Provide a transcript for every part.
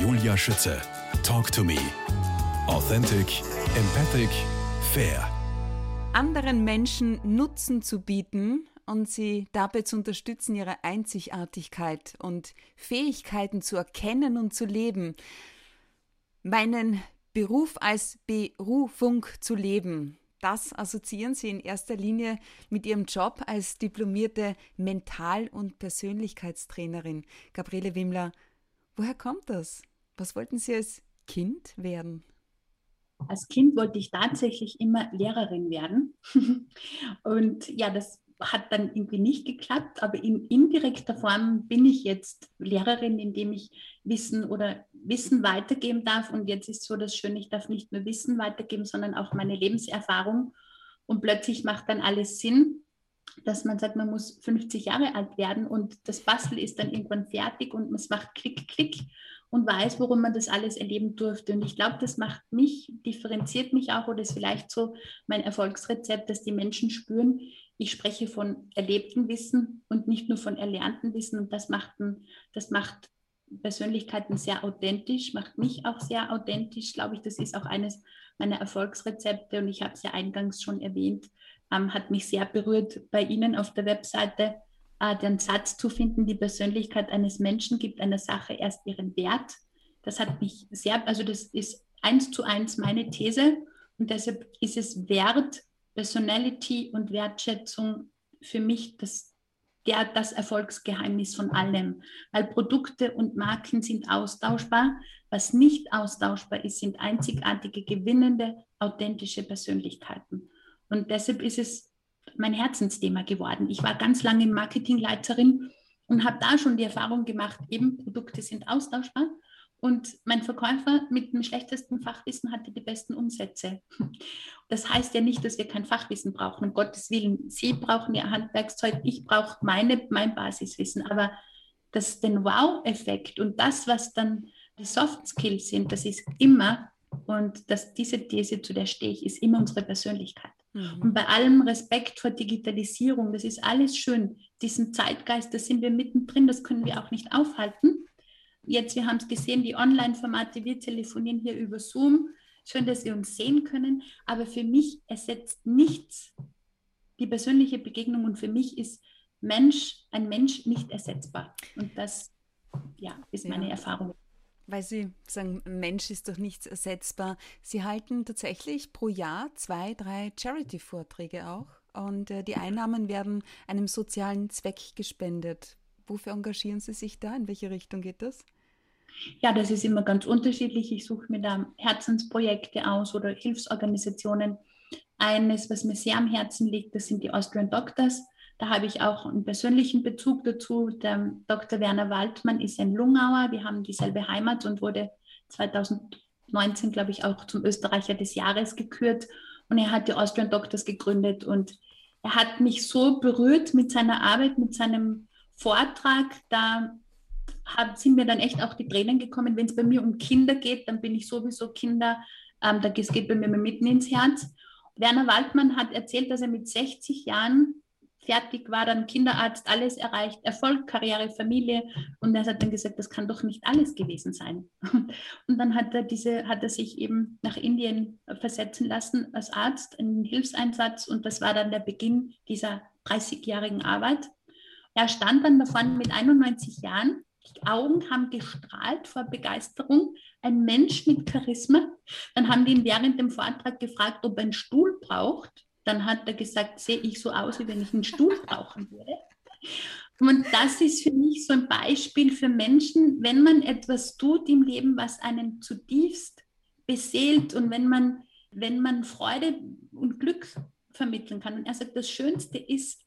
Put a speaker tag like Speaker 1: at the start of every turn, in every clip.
Speaker 1: Julia Schütze. Talk to me. Authentic, empathic, fair.
Speaker 2: Anderen Menschen Nutzen zu bieten und sie dabei zu unterstützen, ihre Einzigartigkeit und Fähigkeiten zu erkennen und zu leben. Meinen Beruf als Berufung zu leben. Das assoziieren Sie in erster Linie mit Ihrem Job als diplomierte Mental- und Persönlichkeitstrainerin. Gabriele Wimmler, woher kommt das? Was wollten Sie als Kind werden?
Speaker 3: Als Kind wollte ich tatsächlich immer Lehrerin werden. Und ja, das hat dann irgendwie nicht geklappt, aber in indirekter Form bin ich jetzt Lehrerin, indem ich Wissen oder Wissen weitergeben darf. Und jetzt ist so das Schöne, ich darf nicht nur Wissen weitergeben, sondern auch meine Lebenserfahrung. Und plötzlich macht dann alles Sinn, dass man sagt, man muss 50 Jahre alt werden und das Bastel ist dann irgendwann fertig und es macht Klick, Klick und weiß, worum man das alles erleben durfte. Und ich glaube, das macht mich, differenziert mich auch oder ist vielleicht so mein Erfolgsrezept, dass die Menschen spüren, ich spreche von erlebtem Wissen und nicht nur von erlerntem Wissen. Und das macht, das macht Persönlichkeiten sehr authentisch, macht mich auch sehr authentisch. Glaube ich, das ist auch eines meiner Erfolgsrezepte. Und ich habe es ja eingangs schon erwähnt, ähm, hat mich sehr berührt, bei Ihnen auf der Webseite äh, den Satz zu finden, die Persönlichkeit eines Menschen gibt einer Sache erst ihren Wert. Das hat mich sehr, also das ist eins zu eins meine These. Und deshalb ist es wert, Personality und Wertschätzung für mich das, der, das Erfolgsgeheimnis von allem. Weil Produkte und Marken sind austauschbar. Was nicht austauschbar ist, sind einzigartige, gewinnende, authentische Persönlichkeiten. Und deshalb ist es mein Herzensthema geworden. Ich war ganz lange Marketingleiterin und habe da schon die Erfahrung gemacht, eben Produkte sind austauschbar und mein Verkäufer mit dem schlechtesten Fachwissen hatte die besten Umsätze. Das heißt ja nicht, dass wir kein Fachwissen brauchen, um Gottes Willen. Sie brauchen ihr Handwerkszeug, ich brauche meine, mein Basiswissen. Aber das, den Wow-Effekt und das, was dann die Soft Skills sind, das ist immer, und das, diese These, zu der stehe ich, ist immer unsere Persönlichkeit. Mhm. Und bei allem Respekt vor Digitalisierung, das ist alles schön. Diesen Zeitgeist, da sind wir mittendrin, das können wir auch nicht aufhalten. Jetzt, wir haben es gesehen, die Online-Formate, wir telefonieren hier über Zoom. Schön, dass Sie uns sehen können. Aber für mich ersetzt nichts die persönliche Begegnung und für mich ist Mensch, ein Mensch nicht ersetzbar. Und das ja, ist ja. meine Erfahrung.
Speaker 2: Weil Sie sagen, Mensch ist doch nichts ersetzbar. Sie halten tatsächlich pro Jahr zwei, drei Charity-Vorträge auch. Und äh, die Einnahmen werden einem sozialen Zweck gespendet. Wofür engagieren Sie sich da? In welche Richtung geht das?
Speaker 3: Ja, das ist immer ganz unterschiedlich. Ich suche mir da Herzensprojekte aus oder Hilfsorganisationen. Eines, was mir sehr am Herzen liegt, das sind die Austrian Doctors. Da habe ich auch einen persönlichen Bezug dazu. Der Dr. Werner Waldmann ist ein Lungauer. Wir haben dieselbe Heimat und wurde 2019, glaube ich, auch zum Österreicher des Jahres gekürt. Und er hat die Austrian Doctors gegründet und er hat mich so berührt mit seiner Arbeit, mit seinem Vortrag. Da hat, sind mir dann echt auch die Tränen gekommen. Wenn es bei mir um Kinder geht, dann bin ich sowieso Kinder, ähm, da geht bei mir mitten ins Herz. Werner Waldmann hat erzählt, dass er mit 60 Jahren fertig war, dann Kinderarzt, alles erreicht, Erfolg, Karriere, Familie. Und er hat dann gesagt, das kann doch nicht alles gewesen sein. Und dann hat er, diese, hat er sich eben nach Indien versetzen lassen als Arzt, einen Hilfseinsatz. Und das war dann der Beginn dieser 30-jährigen Arbeit. Er stand dann davon mit 91 Jahren die Augen haben gestrahlt vor Begeisterung. Ein Mensch mit Charisma. Dann haben die ihn während dem Vortrag gefragt, ob er einen Stuhl braucht. Dann hat er gesagt, sehe ich so aus, wie wenn ich einen Stuhl brauchen würde. Und das ist für mich so ein Beispiel für Menschen, wenn man etwas tut im Leben, was einen zutiefst beseelt und wenn man, wenn man Freude und Glück vermitteln kann. Und er sagt, das Schönste ist,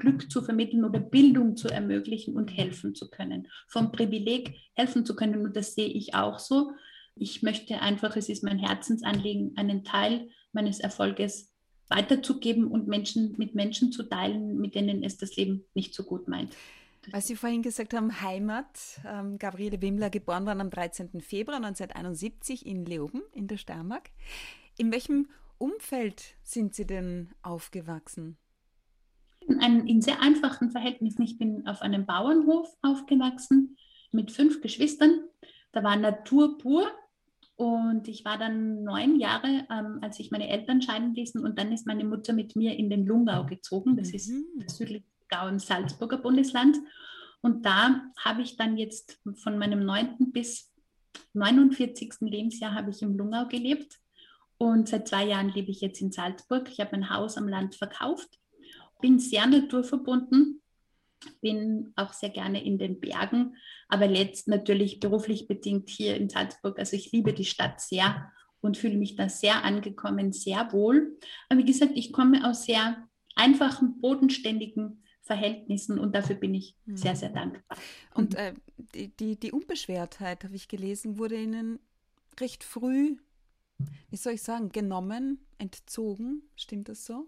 Speaker 3: Glück zu vermitteln oder Bildung zu ermöglichen und helfen zu können. Vom Privileg helfen zu können. Und das sehe ich auch so. Ich möchte einfach, es ist mein Herzensanliegen, einen Teil meines Erfolges weiterzugeben und Menschen mit Menschen zu teilen, mit denen es das Leben nicht so gut meint.
Speaker 2: Weil Sie vorhin gesagt haben, Heimat. Ähm, Gabriele Wimmler, geboren worden am 13. Februar 1971 in Leoben in der Steiermark. In welchem Umfeld sind Sie denn aufgewachsen?
Speaker 3: in, einem, in sehr einfachen Verhältnissen. Ich bin auf einem Bauernhof aufgewachsen mit fünf Geschwistern Da war Natur pur. Und ich war dann neun Jahre, ähm, als ich meine Eltern scheiden ließen. Und dann ist meine Mutter mit mir in den Lungau gezogen. Das mhm. ist das südliche Gau im Salzburger Bundesland. Und da habe ich dann jetzt von meinem neunten bis 49. Lebensjahr habe ich im Lungau gelebt. Und seit zwei Jahren lebe ich jetzt in Salzburg. Ich habe mein Haus am Land verkauft, bin sehr naturverbunden, bin auch sehr gerne in den Bergen, aber letzt natürlich beruflich bedingt hier in Salzburg. Also ich liebe die Stadt sehr und fühle mich da sehr angekommen, sehr wohl. Aber wie gesagt, ich komme aus sehr einfachen, bodenständigen Verhältnissen und dafür bin ich sehr, sehr mhm. dankbar.
Speaker 2: Und äh, die, die, die Unbeschwertheit, habe ich gelesen, wurde Ihnen recht früh, wie soll ich sagen, genommen, entzogen. Stimmt das so?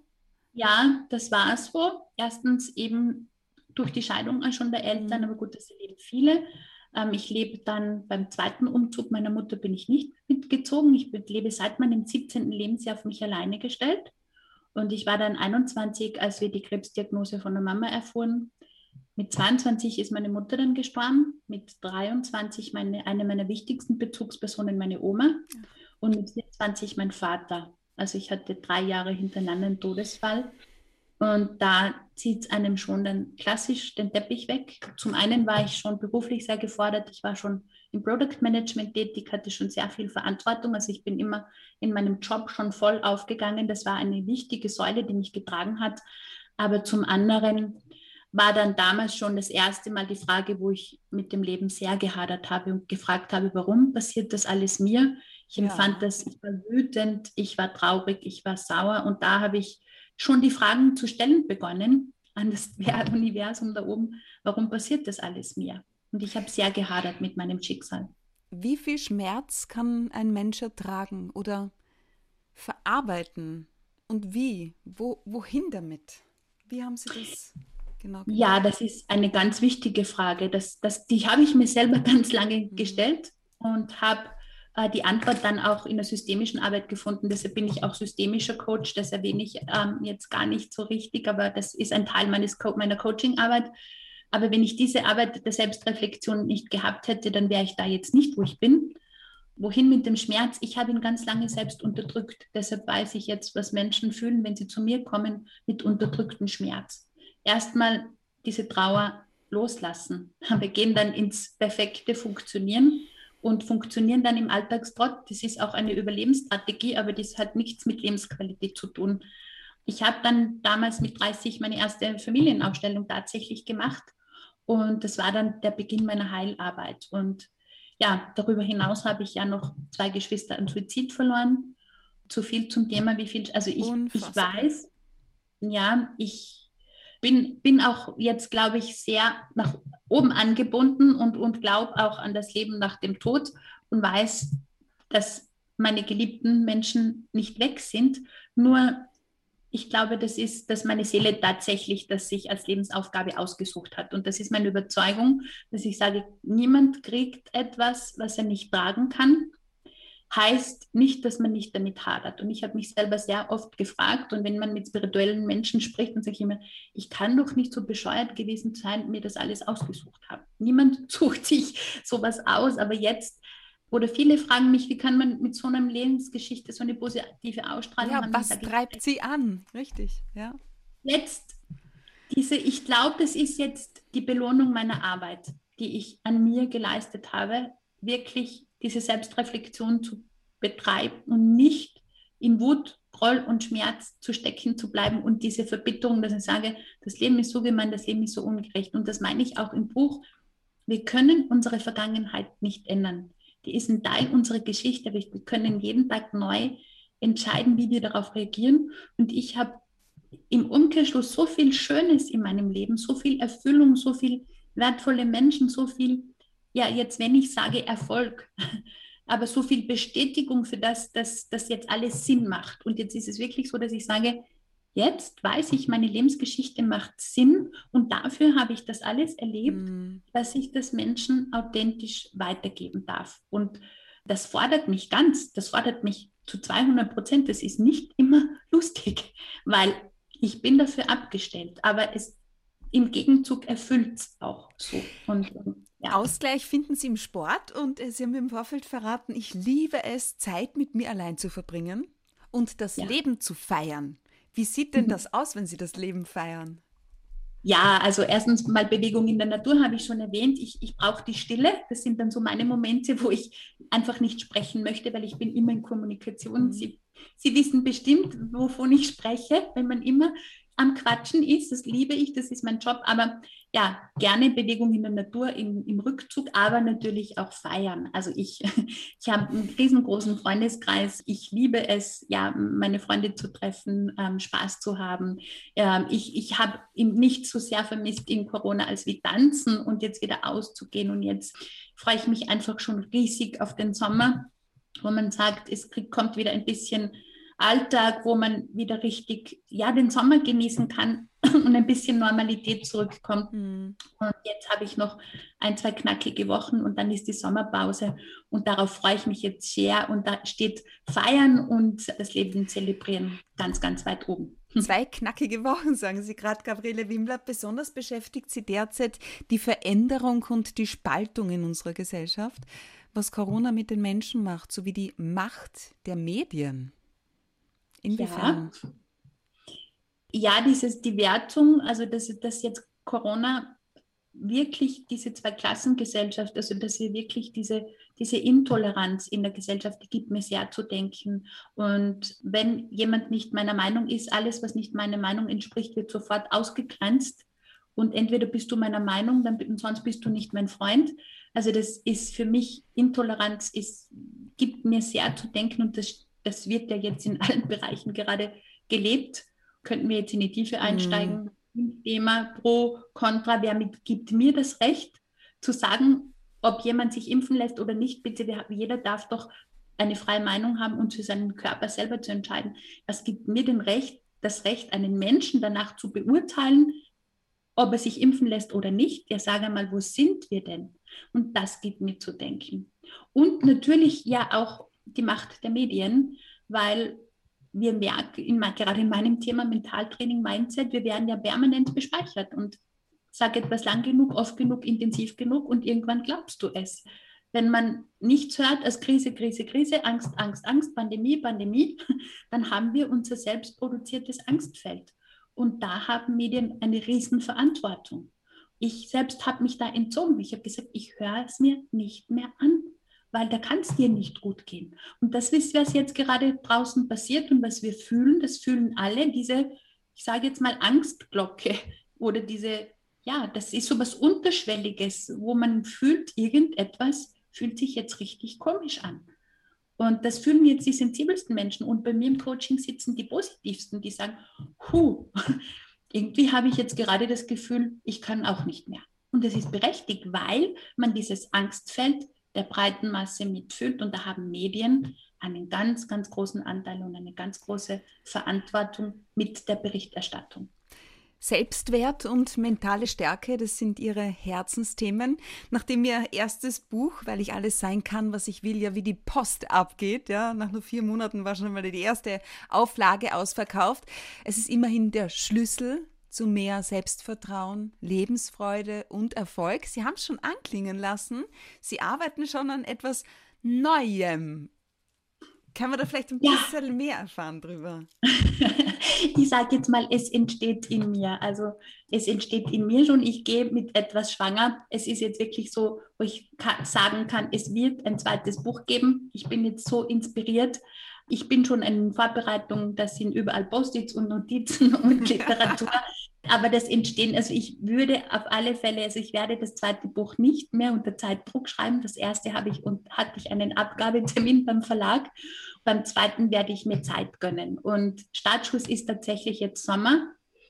Speaker 3: Ja, das war so. Erstens eben durch die Scheidung schon der Eltern, mhm. aber gut, das leben viele. Ähm, ich lebe dann beim zweiten Umzug meiner Mutter bin ich nicht mitgezogen. Ich lebe seit meinem 17. Lebensjahr auf mich alleine gestellt. Und ich war dann 21, als wir die Krebsdiagnose von der Mama erfuhren. Mit 22 ist meine Mutter dann gestorben, mit 23 meine, eine meiner wichtigsten Bezugspersonen, meine Oma, und mit 24 mein Vater. Also ich hatte drei Jahre hintereinander einen Todesfall. Und da zieht es einem schon dann klassisch den Teppich weg. Zum einen war ich schon beruflich sehr gefordert. Ich war schon im Product Management tätig, hatte schon sehr viel Verantwortung. Also ich bin immer in meinem Job schon voll aufgegangen. Das war eine wichtige Säule, die mich getragen hat. Aber zum anderen war dann damals schon das erste Mal die Frage, wo ich mit dem Leben sehr gehadert habe und gefragt habe, warum passiert das alles mir? Ich empfand ja. das, ich war wütend, ich war traurig, ich war sauer und da habe ich schon die Fragen zu stellen begonnen an das Universum da oben, warum passiert das alles mir? Und ich habe sehr gehadert mit meinem Schicksal.
Speaker 2: Wie viel Schmerz kann ein Mensch ertragen oder verarbeiten? Und wie? Wo, wohin damit? Wie haben Sie das
Speaker 3: genau gemacht? Ja, das ist eine ganz wichtige Frage. Das, das, die habe ich mir selber ganz lange mhm. gestellt und habe die Antwort dann auch in der systemischen Arbeit gefunden. Deshalb bin ich auch systemischer Coach. Das erwähne ich ähm, jetzt gar nicht so richtig, aber das ist ein Teil meines Co meiner Coaching-Arbeit aber wenn ich diese Arbeit der Selbstreflexion nicht gehabt hätte, dann wäre ich da jetzt nicht, wo ich bin. Wohin mit dem Schmerz? Ich habe ihn ganz lange selbst unterdrückt. Deshalb weiß ich jetzt, was Menschen fühlen, wenn sie zu mir kommen mit unterdrücktem Schmerz. Erstmal diese Trauer loslassen. Wir gehen dann ins perfekte Funktionieren und funktionieren dann im Alltagstrott. Das ist auch eine Überlebensstrategie, aber das hat nichts mit Lebensqualität zu tun. Ich habe dann damals mit 30 meine erste Familienaufstellung tatsächlich gemacht und das war dann der Beginn meiner Heilarbeit. Und ja, darüber hinaus habe ich ja noch zwei Geschwister an Suizid verloren. Zu viel zum Thema, wie viel, also ich, ich weiß, ja, ich bin, bin auch jetzt, glaube ich, sehr nach oben angebunden und, und glaube auch an das Leben nach dem Tod und weiß, dass meine geliebten Menschen nicht weg sind. Nur ich glaube, das ist, dass meine Seele tatsächlich das sich als Lebensaufgabe ausgesucht hat. Und das ist meine Überzeugung, dass ich sage, niemand kriegt etwas, was er nicht tragen kann. Heißt nicht, dass man nicht damit hadert. Und ich habe mich selber sehr oft gefragt, und wenn man mit spirituellen Menschen spricht, dann sage ich immer, ich kann doch nicht so bescheuert gewesen sein, mir das alles ausgesucht haben. Niemand sucht sich sowas aus, aber jetzt oder viele fragen mich, wie kann man mit so einer Lebensgeschichte so eine positive Ausstrahlung
Speaker 2: ja, haben? Was treibt ich, sie an? Richtig, ja.
Speaker 3: Jetzt, diese, ich glaube, das ist jetzt die Belohnung meiner Arbeit, die ich an mir geleistet habe, wirklich diese Selbstreflexion zu betreiben und nicht in Wut, Groll und Schmerz zu stecken zu bleiben und diese Verbitterung, dass ich sage, das Leben ist so gemein, das Leben ist so ungerecht. Und das meine ich auch im Buch. Wir können unsere Vergangenheit nicht ändern die ist ein Teil unserer Geschichte. Wir können jeden Tag neu entscheiden, wie wir darauf reagieren. Und ich habe im Umkehrschluss so viel Schönes in meinem Leben, so viel Erfüllung, so viel wertvolle Menschen, so viel, ja, jetzt wenn ich sage Erfolg, aber so viel Bestätigung für das, dass das jetzt alles Sinn macht. Und jetzt ist es wirklich so, dass ich sage, Jetzt weiß ich, meine Lebensgeschichte macht Sinn und dafür habe ich das alles erlebt, mhm. dass ich das Menschen authentisch weitergeben darf. Und das fordert mich ganz, das fordert mich zu 200 Prozent. Das ist nicht immer lustig, weil ich bin dafür abgestellt, aber es im Gegenzug erfüllt es auch so. Und
Speaker 2: Ja. Ausgleich finden Sie im Sport und äh, Sie haben mir im Vorfeld verraten, ich liebe es, Zeit mit mir allein zu verbringen und das ja. Leben zu feiern. Wie sieht denn mhm. das aus, wenn Sie das Leben feiern?
Speaker 3: Ja, also erstens mal Bewegung in der Natur habe ich schon erwähnt. Ich, ich brauche die Stille. Das sind dann so meine Momente, wo ich einfach nicht sprechen möchte, weil ich bin immer in Kommunikation. Mhm. Sie, Sie wissen bestimmt, wovon ich spreche, wenn man immer am Quatschen ist. Das liebe ich, das ist mein Job. Aber ja, gerne Bewegung in der Natur, im, im Rückzug, aber natürlich auch feiern. Also ich, ich habe einen riesengroßen Freundeskreis. Ich liebe es, ja, meine Freunde zu treffen, ähm, Spaß zu haben. Ähm, ich ich habe nicht so sehr vermisst in Corona als wie tanzen und jetzt wieder auszugehen. Und jetzt freue ich mich einfach schon riesig auf den Sommer, wo man sagt, es kommt wieder ein bisschen Alltag, wo man wieder richtig, ja, den Sommer genießen kann und ein bisschen Normalität zurückkommt. Mhm. Und jetzt habe ich noch ein, zwei knackige Wochen und dann ist die Sommerpause und darauf freue ich mich jetzt sehr. Und da steht Feiern und das Leben zelebrieren ganz, ganz weit oben.
Speaker 2: Zwei knackige Wochen, sagen Sie gerade, Gabriele Wimmler. Besonders beschäftigt Sie derzeit die Veränderung und die Spaltung in unserer Gesellschaft, was Corona mit den Menschen macht, sowie die Macht der Medien.
Speaker 3: Inwiefern? Ja, ja dieses, die Wertung, also dass, dass jetzt Corona wirklich diese Zweiklassengesellschaft, also dass wir wirklich diese, diese Intoleranz in der Gesellschaft, die gibt mir sehr zu denken. Und wenn jemand nicht meiner Meinung ist, alles, was nicht meiner Meinung entspricht, wird sofort ausgegrenzt. Und entweder bist du meiner Meinung, dann, sonst bist du nicht mein Freund. Also das ist für mich, Intoleranz ist, gibt mir sehr zu denken und das das wird ja jetzt in allen Bereichen gerade gelebt. Könnten wir jetzt in die Tiefe einsteigen? Mhm. Thema pro, contra, wer mit, gibt mir das Recht zu sagen, ob jemand sich impfen lässt oder nicht? Bitte, jeder darf doch eine freie Meinung haben und für seinen Körper selber zu entscheiden. Was gibt mir denn Recht, das Recht, einen Menschen danach zu beurteilen, ob er sich impfen lässt oder nicht? Ja, sage mal, wo sind wir denn? Und das gibt mir zu denken. Und natürlich ja auch die Macht der Medien, weil wir merken, in, gerade in meinem Thema Mentaltraining, Mindset, wir werden ja permanent bespeichert und sag etwas lang genug, oft genug, intensiv genug und irgendwann glaubst du es. Wenn man nichts hört als Krise, Krise, Krise, Angst, Angst, Angst, Pandemie, Pandemie, dann haben wir unser selbstproduziertes Angstfeld. Und da haben Medien eine Riesenverantwortung. Ich selbst habe mich da entzogen. Ich habe gesagt, ich höre es mir nicht mehr an weil da kann es dir nicht gut gehen. Und das ist, was jetzt gerade draußen passiert und was wir fühlen, das fühlen alle, diese, ich sage jetzt mal, Angstglocke oder diese, ja, das ist so was Unterschwelliges, wo man fühlt, irgendetwas fühlt sich jetzt richtig komisch an. Und das fühlen jetzt die sensibelsten Menschen. Und bei mir im Coaching sitzen die positivsten, die sagen, hu, irgendwie habe ich jetzt gerade das Gefühl, ich kann auch nicht mehr. Und das ist berechtigt, weil man dieses Angstfeld der breiten Masse mitfühlt. Und da haben Medien einen ganz, ganz großen Anteil und eine ganz große Verantwortung mit der Berichterstattung.
Speaker 2: Selbstwert und mentale Stärke, das sind Ihre Herzensthemen. Nachdem Ihr erstes Buch, weil ich alles sein kann, was ich will, ja wie die Post abgeht, ja, nach nur vier Monaten war schon mal die erste Auflage ausverkauft. Es ist immerhin der Schlüssel zu mehr Selbstvertrauen, Lebensfreude und Erfolg. Sie haben es schon anklingen lassen. Sie arbeiten schon an etwas Neuem. Kann man da vielleicht ein bisschen ja. mehr erfahren drüber?
Speaker 3: ich sage jetzt mal, es entsteht in mir. Also es entsteht in mir schon. Ich gehe mit etwas schwanger. Es ist jetzt wirklich so, wo ich sagen kann, es wird ein zweites Buch geben. Ich bin jetzt so inspiriert ich bin schon in Vorbereitung, das sind überall Post-its und Notizen und Literatur. Aber das Entstehen, also ich würde auf alle Fälle, also ich werde das zweite Buch nicht mehr unter Zeitdruck schreiben. Das erste habe ich und hatte ich einen Abgabetermin beim Verlag. Beim zweiten werde ich mir Zeit gönnen. Und Startschuss ist tatsächlich jetzt Sommer,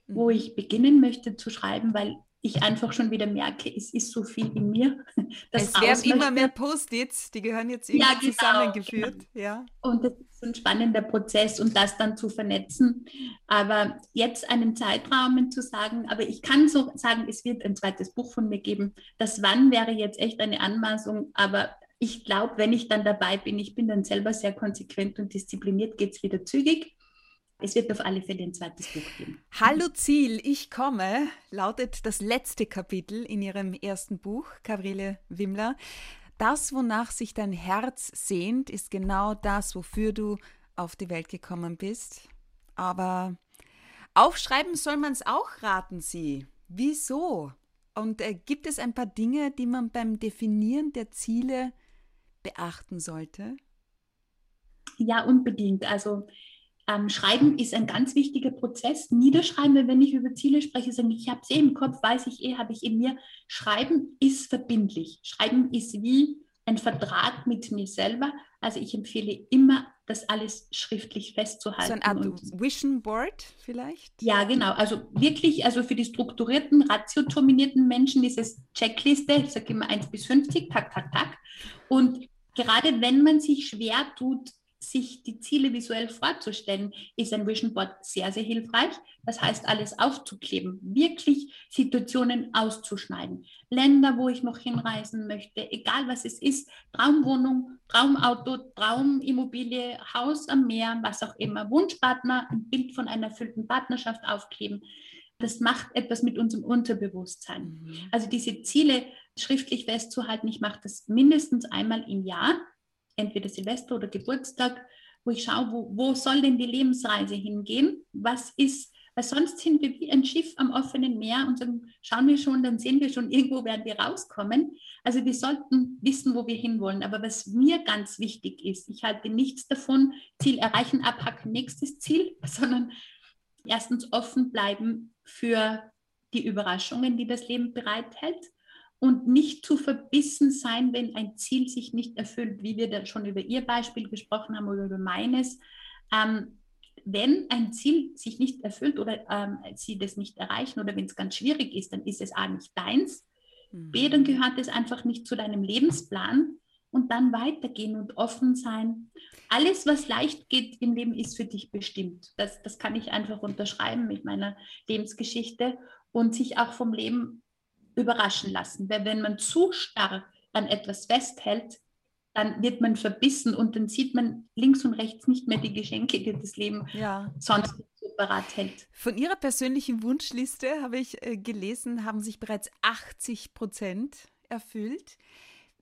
Speaker 3: wo mhm. ich beginnen möchte zu schreiben, weil ich einfach schon wieder merke, es ist so viel in mir.
Speaker 2: es werden immer mehr Post-its, die gehören jetzt irgendwie ja, genau, zusammengeführt.
Speaker 3: Genau. Ja. Und das ist ein spannender Prozess und das dann zu vernetzen. Aber jetzt einen Zeitraum zu sagen, aber ich kann so sagen, es wird ein zweites Buch von mir geben. Das Wann wäre jetzt echt eine Anmaßung, aber ich glaube, wenn ich dann dabei bin, ich bin dann selber sehr konsequent und diszipliniert, geht es wieder zügig. Es wird auf alle Fälle ein zweites Buch geben.
Speaker 2: Hallo Ziel, ich komme, lautet das letzte Kapitel in ihrem ersten Buch, Gabriele Wimmler. Das, wonach sich dein Herz sehnt, ist genau das, wofür du auf die Welt gekommen bist. Aber aufschreiben soll man es auch, raten Sie. Wieso? Und äh, gibt es ein paar Dinge, die man beim Definieren der Ziele beachten sollte?
Speaker 3: Ja, unbedingt. Also ähm, Schreiben ist ein ganz wichtiger Prozess. Niederschreiben, wenn ich über Ziele spreche, sage ich, ich habe es eh im Kopf, weiß ich eh, habe ich in mir. Schreiben ist verbindlich. Schreiben ist wie ein Vertrag mit mir selber. Also ich empfehle immer, das alles schriftlich festzuhalten. So
Speaker 2: eine Art Vision Board vielleicht?
Speaker 3: Ja, genau. Also wirklich, also für die strukturierten, ratiodominierten Menschen ist es Checkliste, ich sage immer 1 bis 50, tak, tak, tak. Und gerade wenn man sich schwer tut, sich die Ziele visuell vorzustellen, ist ein Vision Board sehr, sehr hilfreich. Das heißt, alles aufzukleben, wirklich Situationen auszuschneiden. Länder, wo ich noch hinreisen möchte, egal was es ist, Traumwohnung, Traumauto, Traumimmobilie, Haus am Meer, was auch immer, Wunschpartner, ein Bild von einer erfüllten Partnerschaft aufkleben. Das macht etwas mit unserem Unterbewusstsein. Mhm. Also diese Ziele schriftlich festzuhalten, ich mache das mindestens einmal im Jahr entweder Silvester oder Geburtstag, wo ich schaue, wo, wo soll denn die Lebensreise hingehen? Was ist, weil sonst sind wir wie ein Schiff am offenen Meer und sagen, schauen wir schon, dann sehen wir schon, irgendwo werden wir rauskommen. Also wir sollten wissen, wo wir hinwollen. Aber was mir ganz wichtig ist, ich halte nichts davon, Ziel erreichen, abhacken, nächstes Ziel, sondern erstens offen bleiben für die Überraschungen, die das Leben bereithält und nicht zu verbissen sein, wenn ein Ziel sich nicht erfüllt, wie wir da schon über Ihr Beispiel gesprochen haben oder über meines. Ähm, wenn ein Ziel sich nicht erfüllt oder ähm, Sie das nicht erreichen oder wenn es ganz schwierig ist, dann ist es A nicht deins, mhm. B, dann gehört es einfach nicht zu deinem Lebensplan und dann weitergehen und offen sein. Alles, was leicht geht im Leben, ist für dich bestimmt. Das, das kann ich einfach unterschreiben mit meiner Lebensgeschichte und sich auch vom Leben überraschen lassen. Weil wenn man zu starr an etwas festhält, dann wird man verbissen und dann sieht man links und rechts nicht mehr die Geschenke, die das Leben ja. sonst so parat hält.
Speaker 2: Von Ihrer persönlichen Wunschliste habe ich äh, gelesen, haben sich bereits 80 Prozent erfüllt.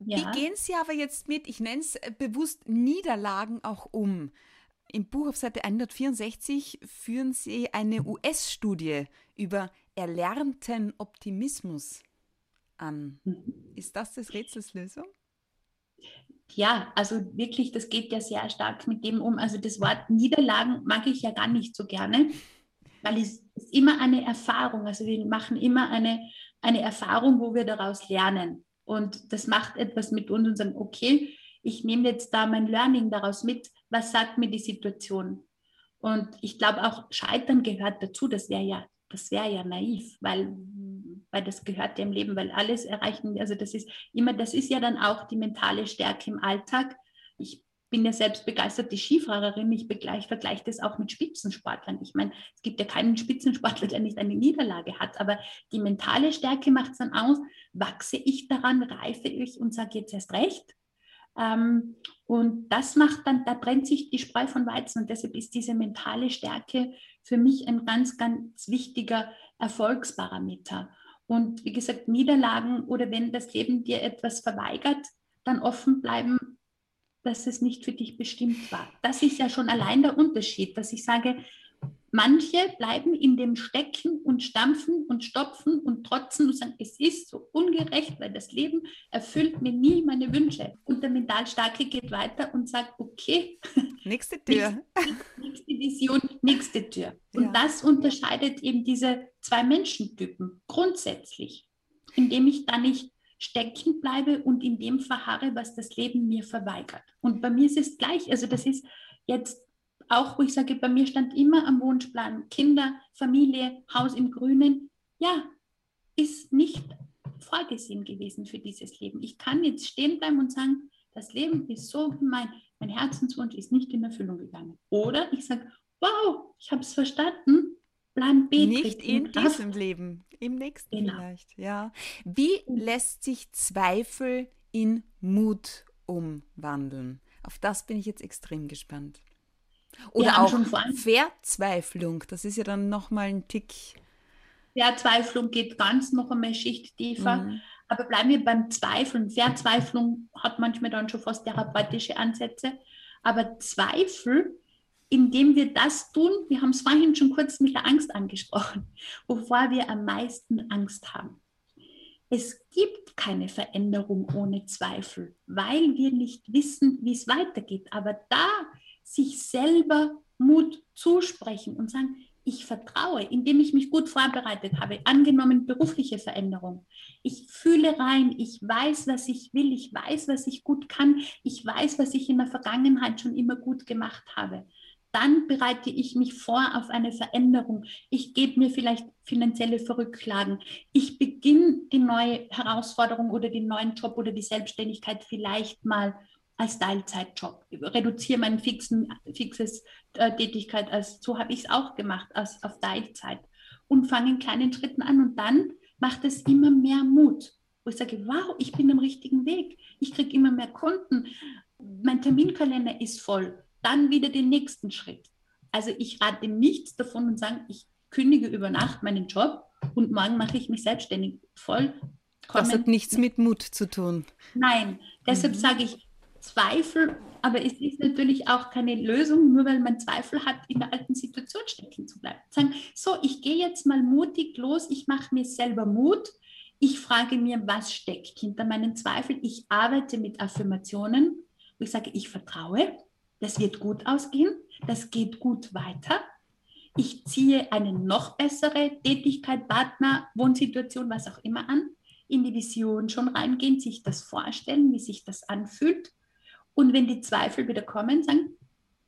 Speaker 2: Ja. Wie gehen Sie aber jetzt mit, ich nenne es äh, bewusst Niederlagen auch um? Im Buch auf Seite 164 führen Sie eine US-Studie über erlernten Optimismus an. Mhm. Ist das das Rätselslösung?
Speaker 3: Ja, also wirklich, das geht ja sehr stark mit dem um. Also das Wort Niederlagen mag ich ja gar nicht so gerne, weil es ist immer eine Erfahrung. Also wir machen immer eine, eine Erfahrung, wo wir daraus lernen. Und das macht etwas mit uns und sagen, okay, ich nehme jetzt da mein Learning daraus mit. Was sagt mir die Situation? Und ich glaube auch, Scheitern gehört dazu. Das wäre ja, das wäre ja naiv, weil weil das gehört dem Leben, weil alles erreichen, also das ist immer, das ist ja dann auch die mentale Stärke im Alltag. Ich bin ja selbst begeisterte Skifahrerin, ich vergleiche das auch mit Spitzensportlern. Ich meine, es gibt ja keinen Spitzensportler, der nicht eine Niederlage hat, aber die mentale Stärke macht es dann aus, wachse ich daran, reife ich und sage jetzt erst recht. Ähm, und das macht dann, da trennt sich die Spreu von Weizen und deshalb ist diese mentale Stärke für mich ein ganz, ganz wichtiger Erfolgsparameter. Und wie gesagt, Niederlagen oder wenn das Leben dir etwas verweigert, dann offen bleiben, dass es nicht für dich bestimmt war. Das ist ja schon allein der Unterschied, dass ich sage, manche bleiben in dem Stecken und stampfen und stopfen und trotzen und sagen, es ist so ungerecht, weil das Leben erfüllt mir nie meine Wünsche. Und der Mentalstarke geht weiter und sagt, okay,
Speaker 2: nächste Tür.
Speaker 3: Nächste, nächste Vision, nächste Tür. Und ja. das unterscheidet eben diese zwei Menschentypen grundsätzlich, indem ich da nicht stecken bleibe und in dem verharre, was das Leben mir verweigert. Und bei mir ist es gleich. Also das ist jetzt auch, wo ich sage, bei mir stand immer am Wunschplan Kinder, Familie, Haus im Grünen. Ja, ist nicht vorgesehen gewesen für dieses Leben. Ich kann jetzt stehen bleiben und sagen, das Leben ist so gemein, mein Herzenswunsch ist nicht in Erfüllung gegangen. Oder ich sage, wow, ich habe es verstanden, Plan B.
Speaker 2: Nicht in diesem Leben, im nächsten genau. vielleicht, ja. Wie lässt sich Zweifel in Mut umwandeln? Auf das bin ich jetzt extrem gespannt. Oder auch Verzweiflung, das ist ja dann nochmal ein Tick.
Speaker 3: Verzweiflung geht ganz noch einmal Schicht tiefer. Mhm. Aber bleiben wir beim Zweifeln. Verzweiflung hat manchmal dann schon fast therapeutische Ansätze. Aber Zweifel, indem wir das tun, wir haben es vorhin schon kurz mit der Angst angesprochen, wovor wir am meisten Angst haben. Es gibt keine Veränderung ohne Zweifel, weil wir nicht wissen, wie es weitergeht. Aber da sich selber Mut zusprechen und sagen, ich vertraue, indem ich mich gut vorbereitet habe, angenommen berufliche Veränderung. Ich fühle rein, ich weiß, was ich will, ich weiß, was ich gut kann, ich weiß, was ich in der Vergangenheit schon immer gut gemacht habe. Dann bereite ich mich vor auf eine Veränderung. Ich gebe mir vielleicht finanzielle Verrücklagen. Ich beginne die neue Herausforderung oder den neuen Job oder die Selbstständigkeit vielleicht mal als Teilzeitjob, reduziere mein fixen, fixes äh, Tätigkeit, als, so habe ich es auch gemacht, als, auf Teilzeit und fange in kleinen Schritten an und dann macht es immer mehr Mut, wo ich sage, wow, ich bin am richtigen Weg, ich kriege immer mehr Kunden, mein Terminkalender ist voll, dann wieder den nächsten Schritt. Also ich rate nichts davon und sage, ich kündige über Nacht meinen Job und morgen mache ich mich selbstständig voll.
Speaker 2: Das hat nichts mit Mut zu tun.
Speaker 3: Nein, deshalb mhm. sage ich, Zweifel, aber es ist natürlich auch keine Lösung, nur weil man Zweifel hat, in der alten Situation stecken zu bleiben. Sagen, so, ich gehe jetzt mal mutig los, ich mache mir selber Mut, ich frage mir, was steckt hinter meinen Zweifeln, ich arbeite mit Affirmationen, wo ich sage, ich vertraue, das wird gut ausgehen, das geht gut weiter. Ich ziehe eine noch bessere Tätigkeit, Partner, Wohnsituation, was auch immer an, in die Vision schon reingehen, sich das vorstellen, wie sich das anfühlt und wenn die Zweifel wieder kommen, sagen,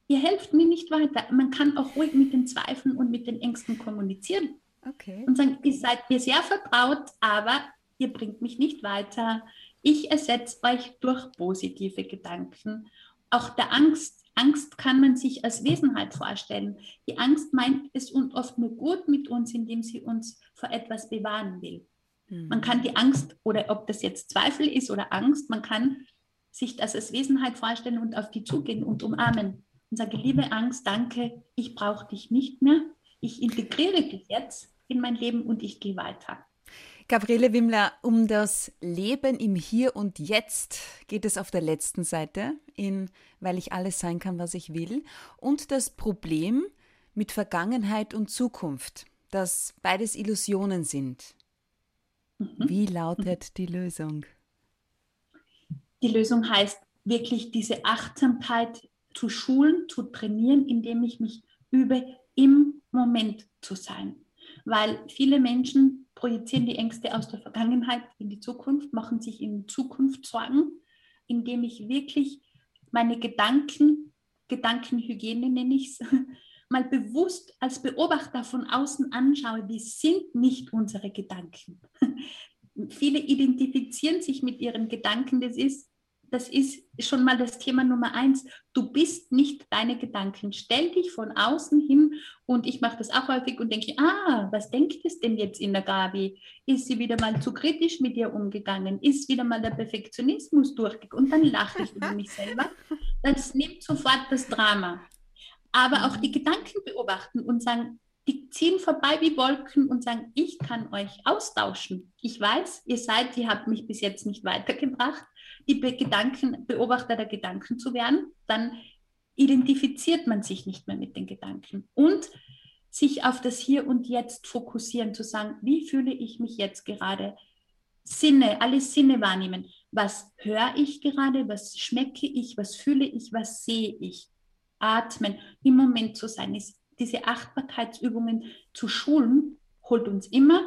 Speaker 3: ihr helft mir nicht weiter. Man kann auch ruhig mit den Zweifeln und mit den Ängsten kommunizieren. Okay. Und sagen, ihr seid mir sehr vertraut, aber ihr bringt mich nicht weiter. Ich ersetze euch durch positive Gedanken. Auch der Angst, Angst kann man sich als Wesenheit vorstellen. Die Angst meint es und oft nur gut mit uns, indem sie uns vor etwas bewahren will. Mhm. Man kann die Angst, oder ob das jetzt Zweifel ist oder Angst, man kann sich das als Wesenheit vorstellen und auf die zugehen und umarmen und sage, liebe Angst, danke, ich brauche dich nicht mehr, ich integriere dich jetzt in mein Leben und ich gehe weiter.
Speaker 2: Gabriele Wimmler, um das Leben im Hier und Jetzt geht es auf der letzten Seite in Weil ich alles sein kann, was ich will und das Problem mit Vergangenheit und Zukunft, dass beides Illusionen sind. Mhm. Wie lautet die Lösung?
Speaker 3: Die Lösung heißt wirklich diese Achtsamkeit zu schulen, zu trainieren, indem ich mich übe, im Moment zu sein. Weil viele Menschen projizieren die Ängste aus der Vergangenheit in die Zukunft, machen sich in Zukunft Sorgen, indem ich wirklich meine Gedanken, Gedankenhygiene nenne ich es, mal bewusst als Beobachter von außen anschaue, die sind nicht unsere Gedanken. Viele identifizieren sich mit ihren Gedanken, das ist das ist schon mal das Thema Nummer eins. Du bist nicht deine Gedanken. Stell dich von außen hin und ich mache das auch häufig und denke, ah, was denkt es denn jetzt in der Gabi? Ist sie wieder mal zu kritisch mit dir umgegangen? Ist wieder mal der Perfektionismus durchgegangen? Und dann lache ich über mich selber. Das nimmt sofort das Drama. Aber auch die Gedanken beobachten und sagen, die ziehen vorbei wie Wolken und sagen, ich kann euch austauschen. Ich weiß, ihr seid, ihr habt mich bis jetzt nicht weitergebracht, die Be Gedanken, Beobachter der Gedanken zu werden, dann identifiziert man sich nicht mehr mit den Gedanken und sich auf das Hier und Jetzt fokussieren, zu sagen, wie fühle ich mich jetzt gerade? Sinne, alle Sinne wahrnehmen. Was höre ich gerade? Was schmecke ich? Was fühle ich? Was sehe ich? Atmen, im Moment zu sein, ist diese Achtbarkeitsübungen zu schulen, holt uns immer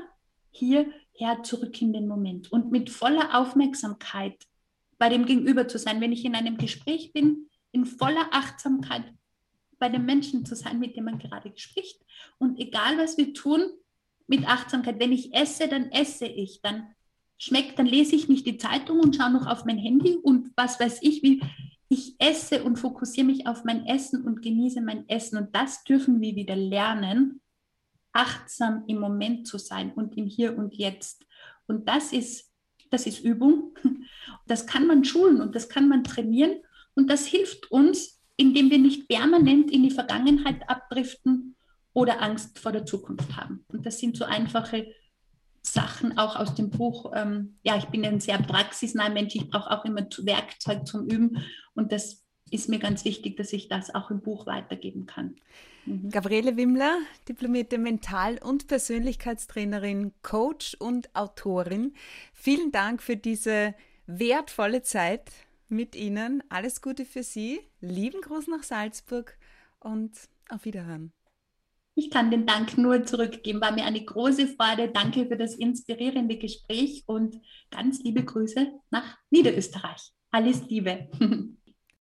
Speaker 3: hierher zurück in den Moment und mit voller Aufmerksamkeit bei dem Gegenüber zu sein. Wenn ich in einem Gespräch bin, in voller Achtsamkeit bei dem Menschen zu sein, mit dem man gerade spricht. Und egal, was wir tun, mit Achtsamkeit. Wenn ich esse, dann esse ich. Dann schmeckt, dann lese ich nicht die Zeitung und schaue noch auf mein Handy und was weiß ich, wie ich esse und fokussiere mich auf mein Essen und genieße mein Essen. Und das dürfen wir wieder lernen, achtsam im Moment zu sein und im Hier und Jetzt. Und das ist, das ist Übung. Das kann man schulen und das kann man trainieren. Und das hilft uns, indem wir nicht permanent in die Vergangenheit abdriften oder Angst vor der Zukunft haben. Und das sind so einfache Sachen auch aus dem Buch. Ähm, ja, ich bin ein sehr praxisnaher Mensch. Ich brauche auch immer Werkzeug zum Üben. Und das ist mir ganz wichtig, dass ich das auch im Buch weitergeben kann.
Speaker 2: Mhm. Gabriele Wimmler, diplomierte Mental- und Persönlichkeitstrainerin, Coach und Autorin. Vielen Dank für diese wertvolle Zeit mit Ihnen. Alles Gute für Sie. Lieben Gruß nach Salzburg und auf Wiederhören.
Speaker 3: Ich kann den Dank nur zurückgeben. War mir eine große Freude. Danke für das inspirierende Gespräch und ganz liebe Grüße nach Niederösterreich. Alles Liebe.